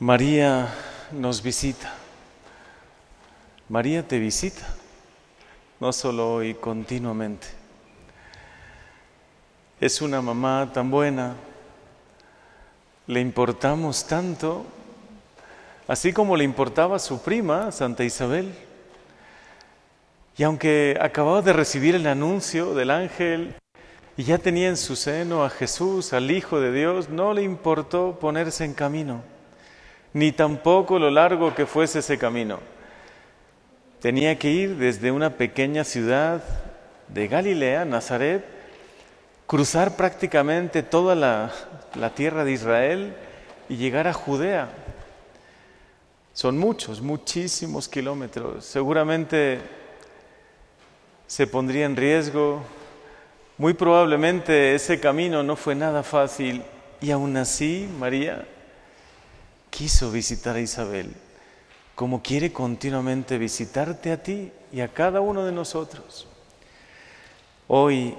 María nos visita. María te visita, no solo hoy, continuamente. Es una mamá tan buena, le importamos tanto, así como le importaba a su prima, Santa Isabel. Y aunque acababa de recibir el anuncio del ángel y ya tenía en su seno a Jesús, al Hijo de Dios, no le importó ponerse en camino ni tampoco lo largo que fuese ese camino. Tenía que ir desde una pequeña ciudad de Galilea, Nazaret, cruzar prácticamente toda la, tierra de Israel y llegar a Judea. Son muchos, muchísimos kilómetros. Seguramente se pondría en riesgo. Muy probablemente ese camino no fue nada fácil y aún así María quiso visitar a Isabel, como quiere continuamente visitarte a ti y a cada uno de nosotros. Hoy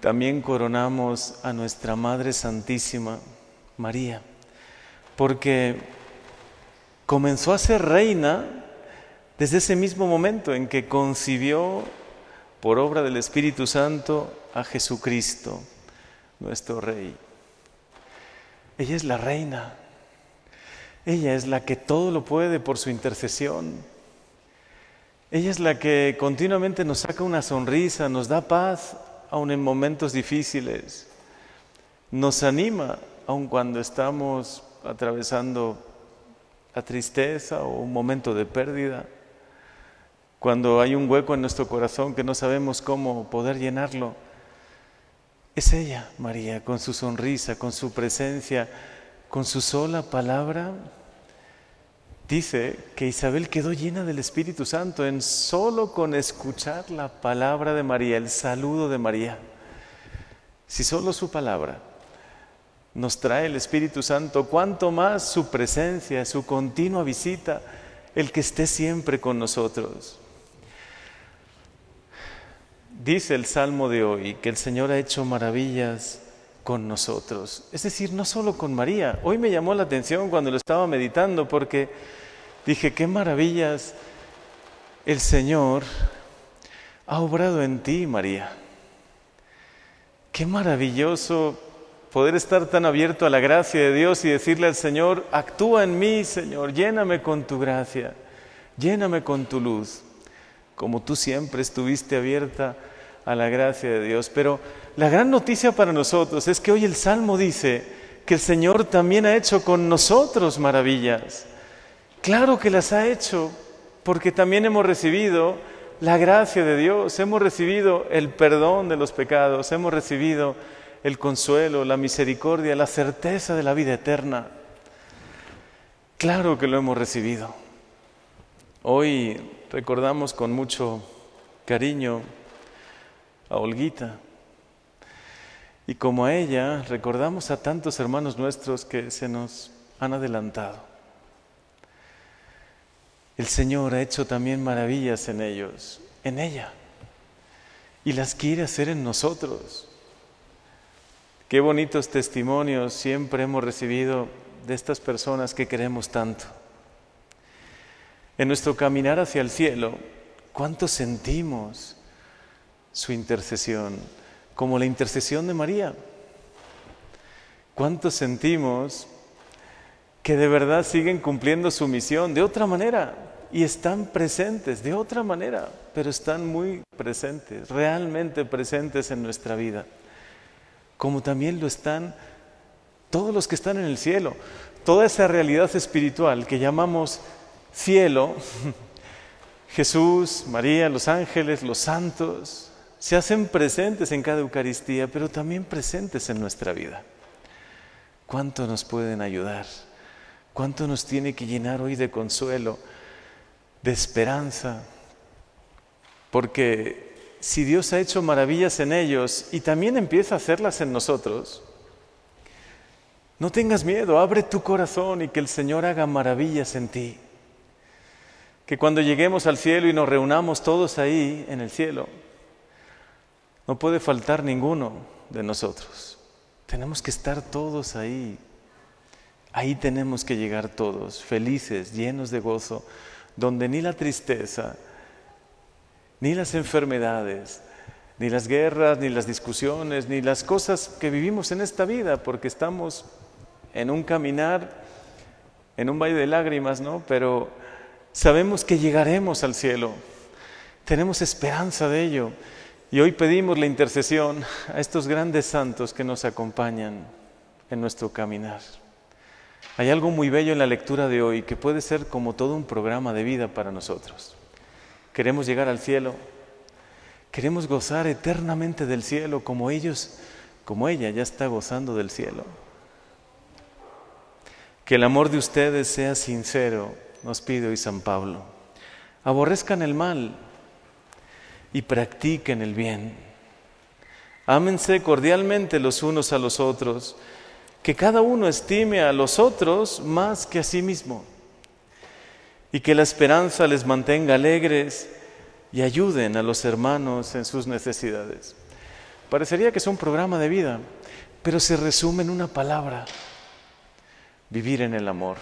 también coronamos a nuestra Madre Santísima, María, porque comenzó a ser reina desde ese mismo momento en que concibió por obra del Espíritu Santo a Jesucristo, nuestro Rey. Ella es la reina. Ella es la que todo lo puede por su intercesión. Ella es la que continuamente nos saca una sonrisa, nos da paz aun en momentos difíciles. Nos anima aun cuando estamos atravesando la tristeza o un momento de pérdida. Cuando hay un hueco en nuestro corazón que no sabemos cómo poder llenarlo es ella, María, con su sonrisa, con su presencia, con su sola palabra. Dice que Isabel quedó llena del Espíritu Santo en solo con escuchar la palabra de María, el saludo de María. Si solo su palabra nos trae el Espíritu Santo, cuánto más su presencia, su continua visita, el que esté siempre con nosotros. Dice el Salmo de hoy que el Señor ha hecho maravillas con nosotros. Es decir, no solo con María. Hoy me llamó la atención cuando lo estaba meditando porque dije, qué maravillas el Señor ha obrado en ti, María. Qué maravilloso poder estar tan abierto a la gracia de Dios y decirle al Señor, actúa en mí, Señor, lléname con tu gracia, lléname con tu luz, como tú siempre estuviste abierta a la gracia de Dios. Pero la gran noticia para nosotros es que hoy el Salmo dice que el Señor también ha hecho con nosotros maravillas. Claro que las ha hecho porque también hemos recibido la gracia de Dios, hemos recibido el perdón de los pecados, hemos recibido el consuelo, la misericordia, la certeza de la vida eterna. Claro que lo hemos recibido. Hoy recordamos con mucho cariño a Olguita. Y como a ella, recordamos a tantos hermanos nuestros que se nos han adelantado. El Señor ha hecho también maravillas en ellos, en ella, y las quiere hacer en nosotros. Qué bonitos testimonios siempre hemos recibido de estas personas que queremos tanto. En nuestro caminar hacia el cielo, ¿cuánto sentimos su intercesión, como la intercesión de María. ¿Cuántos sentimos que de verdad siguen cumpliendo su misión de otra manera y están presentes de otra manera, pero están muy presentes, realmente presentes en nuestra vida? Como también lo están todos los que están en el cielo, toda esa realidad espiritual que llamamos cielo, Jesús, María, los ángeles, los santos, se hacen presentes en cada Eucaristía, pero también presentes en nuestra vida. ¿Cuánto nos pueden ayudar? ¿Cuánto nos tiene que llenar hoy de consuelo, de esperanza? Porque si Dios ha hecho maravillas en ellos y también empieza a hacerlas en nosotros, no tengas miedo, abre tu corazón y que el Señor haga maravillas en ti. Que cuando lleguemos al cielo y nos reunamos todos ahí en el cielo, no puede faltar ninguno de nosotros. Tenemos que estar todos ahí. Ahí tenemos que llegar todos, felices, llenos de gozo, donde ni la tristeza, ni las enfermedades, ni las guerras, ni las discusiones, ni las cosas que vivimos en esta vida, porque estamos en un caminar, en un valle de lágrimas, ¿no? Pero sabemos que llegaremos al cielo, tenemos esperanza de ello. Y hoy pedimos la intercesión a estos grandes santos que nos acompañan en nuestro caminar. Hay algo muy bello en la lectura de hoy que puede ser como todo un programa de vida para nosotros. Queremos llegar al cielo, queremos gozar eternamente del cielo como ellos, como ella ya está gozando del cielo. Que el amor de ustedes sea sincero, nos pide hoy San Pablo. Aborrezcan el mal y practiquen el bien. Ámense cordialmente los unos a los otros que cada uno estime a los otros más que a sí mismo y que la esperanza les mantenga alegres y ayuden a los hermanos en sus necesidades. Parecería que es un programa de vida, pero se resume en una palabra, vivir en el amor,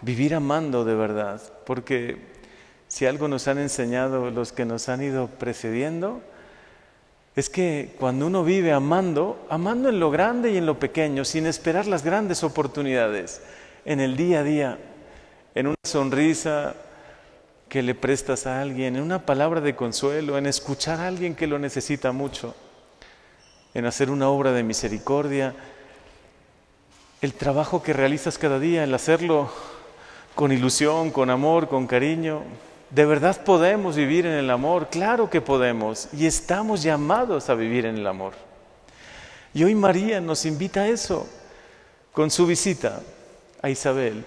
vivir amando de verdad, porque si algo nos han enseñado los que nos han ido precediendo, es que cuando uno vive amando, amando en lo grande y en lo pequeño, sin esperar las grandes oportunidades, en el día a día, en una sonrisa que le prestas a alguien, en una palabra de consuelo, en escuchar a alguien que lo necesita mucho, en hacer una obra de misericordia, el trabajo que realizas cada día, el hacerlo con ilusión, con amor, con cariño, ¿De verdad podemos vivir en el amor? Claro que podemos y estamos llamados a vivir en el amor. Y hoy María nos invita a eso con su visita a Isabel.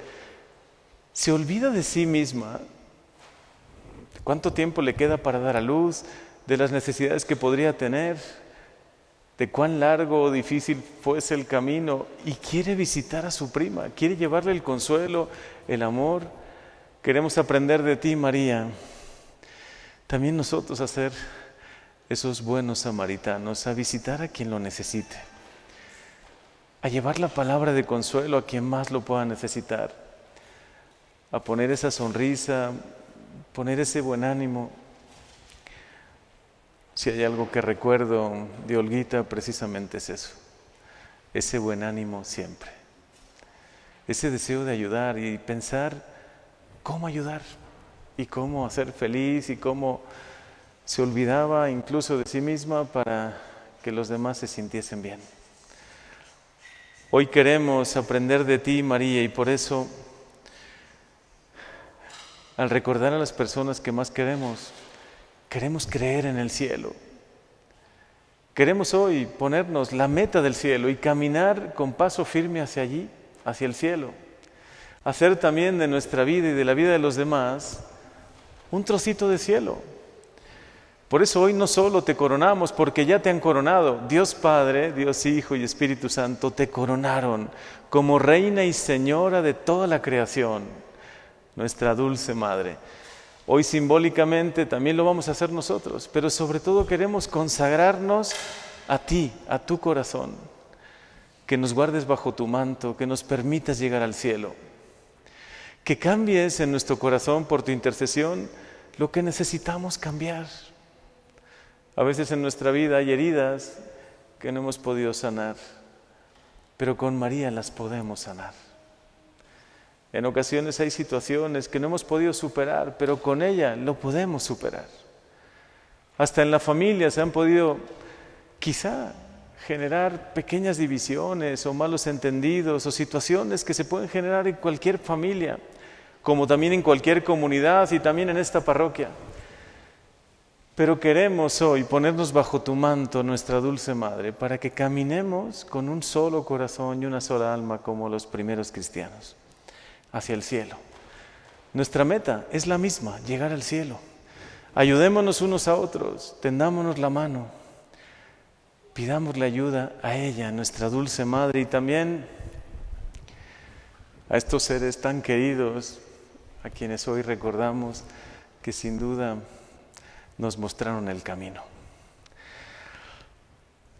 Se olvida de sí misma, cuánto tiempo le queda para dar a luz, de las necesidades que podría tener, de cuán largo o difícil fuese el camino y quiere visitar a su prima, quiere llevarle el consuelo, el amor Queremos aprender de ti, María. También nosotros a ser esos buenos samaritanos, a visitar a quien lo necesite, a llevar la palabra de consuelo a quien más lo pueda necesitar, a poner esa sonrisa, poner ese buen ánimo. Si hay algo que recuerdo de Olguita, precisamente es eso, ese buen ánimo siempre, ese deseo de ayudar y pensar cómo ayudar y cómo hacer feliz y cómo se olvidaba incluso de sí misma para que los demás se sintiesen bien. Hoy queremos aprender de ti, María, y por eso, al recordar a las personas que más queremos, queremos creer en el cielo. Queremos hoy ponernos la meta del cielo y caminar con paso firme hacia allí, hacia el cielo hacer también de nuestra vida y de la vida de los demás un trocito de cielo. Por eso hoy no solo te coronamos, porque ya te han coronado. Dios Padre, Dios Hijo y Espíritu Santo te coronaron como reina y señora de toda la creación, nuestra dulce Madre. Hoy simbólicamente también lo vamos a hacer nosotros, pero sobre todo queremos consagrarnos a ti, a tu corazón, que nos guardes bajo tu manto, que nos permitas llegar al cielo que cambies en nuestro corazón por tu intercesión lo que necesitamos cambiar. A veces en nuestra vida hay heridas que no hemos podido sanar, pero con María las podemos sanar. En ocasiones hay situaciones que no hemos podido superar, pero con ella lo podemos superar. Hasta en la familia se han podido quizá generar pequeñas divisiones o malos entendidos o situaciones que se pueden generar en cualquier familia como también en cualquier comunidad y también en esta parroquia. Pero queremos hoy ponernos bajo tu manto, nuestra dulce Madre, para que caminemos con un solo corazón y una sola alma como los primeros cristianos, hacia el cielo. Nuestra meta es la misma, llegar al cielo. Ayudémonos unos a otros, tendámonos la mano, pidámosle ayuda a ella, nuestra dulce Madre, y también a estos seres tan queridos a quienes hoy recordamos que sin duda nos mostraron el camino.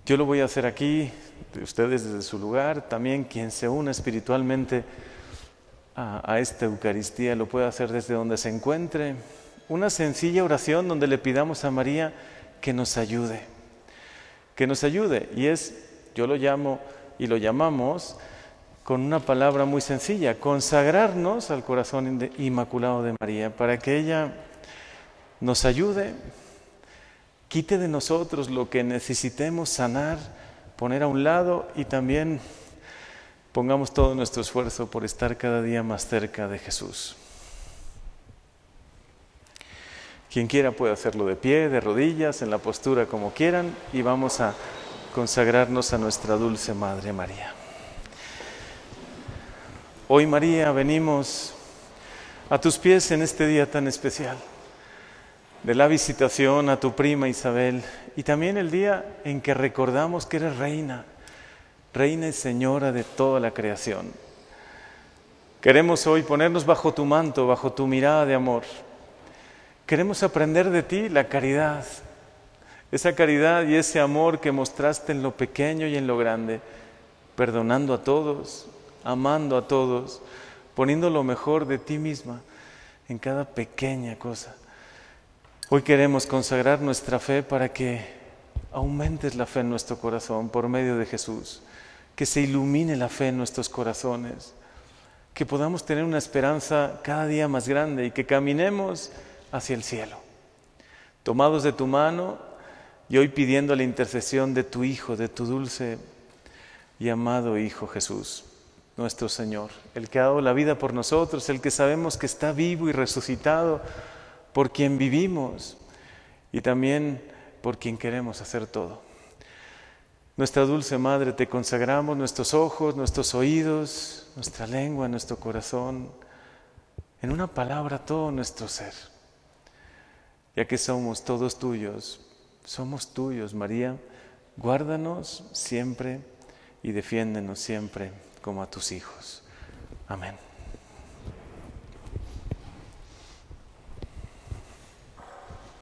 Yo lo voy a hacer aquí, ustedes desde su lugar, también quien se una espiritualmente a, esta Eucaristía lo puede hacer desde donde se encuentre. Una sencilla oración donde le pidamos a María que nos ayude, que nos ayude. Y es, yo lo llamo y lo llamamos con una palabra muy sencilla, consagrarnos al corazón inmaculado de María, para que ella nos ayude, quite de nosotros lo que necesitemos sanar, poner a un lado y también pongamos todo nuestro esfuerzo por estar cada día más cerca de Jesús. Quien quiera puede hacerlo de pie, de rodillas, en la postura como quieran y vamos a consagrarnos a nuestra dulce Madre María. Hoy María venimos a tus pies en este día tan especial de la visitación a tu prima Isabel y también el día en que recordamos que eres reina, reina y señora de toda la creación. Queremos hoy ponernos bajo tu manto, bajo tu mirada de amor. Queremos aprender de ti la caridad, esa caridad y ese amor que mostraste en lo pequeño y en lo grande, perdonando a todos, amando a todos, poniendo lo mejor de ti misma en cada pequeña cosa. Hoy queremos consagrar nuestra fe para que aumentes la fe en nuestro corazón por medio de Jesús, que se ilumine la fe en nuestros corazones, que podamos tener una esperanza cada día más grande y que caminemos hacia el cielo, tomados de tu mano y hoy pidiendo la intercesión de tu Hijo, de tu dulce y amado Hijo Jesús, nuestro Señor, el que ha dado la vida por nosotros, el que sabemos que está vivo y resucitado por quien vivimos y también por quien queremos hacer todo. Nuestra dulce Madre, te consagramos nuestros ojos, nuestros oídos, nuestra lengua, nuestro corazón, en una palabra todo nuestro ser. Ya que somos todos tuyos, somos tuyos, María, guárdanos siempre y defiéndenos siempre como a tus hijos. Amén.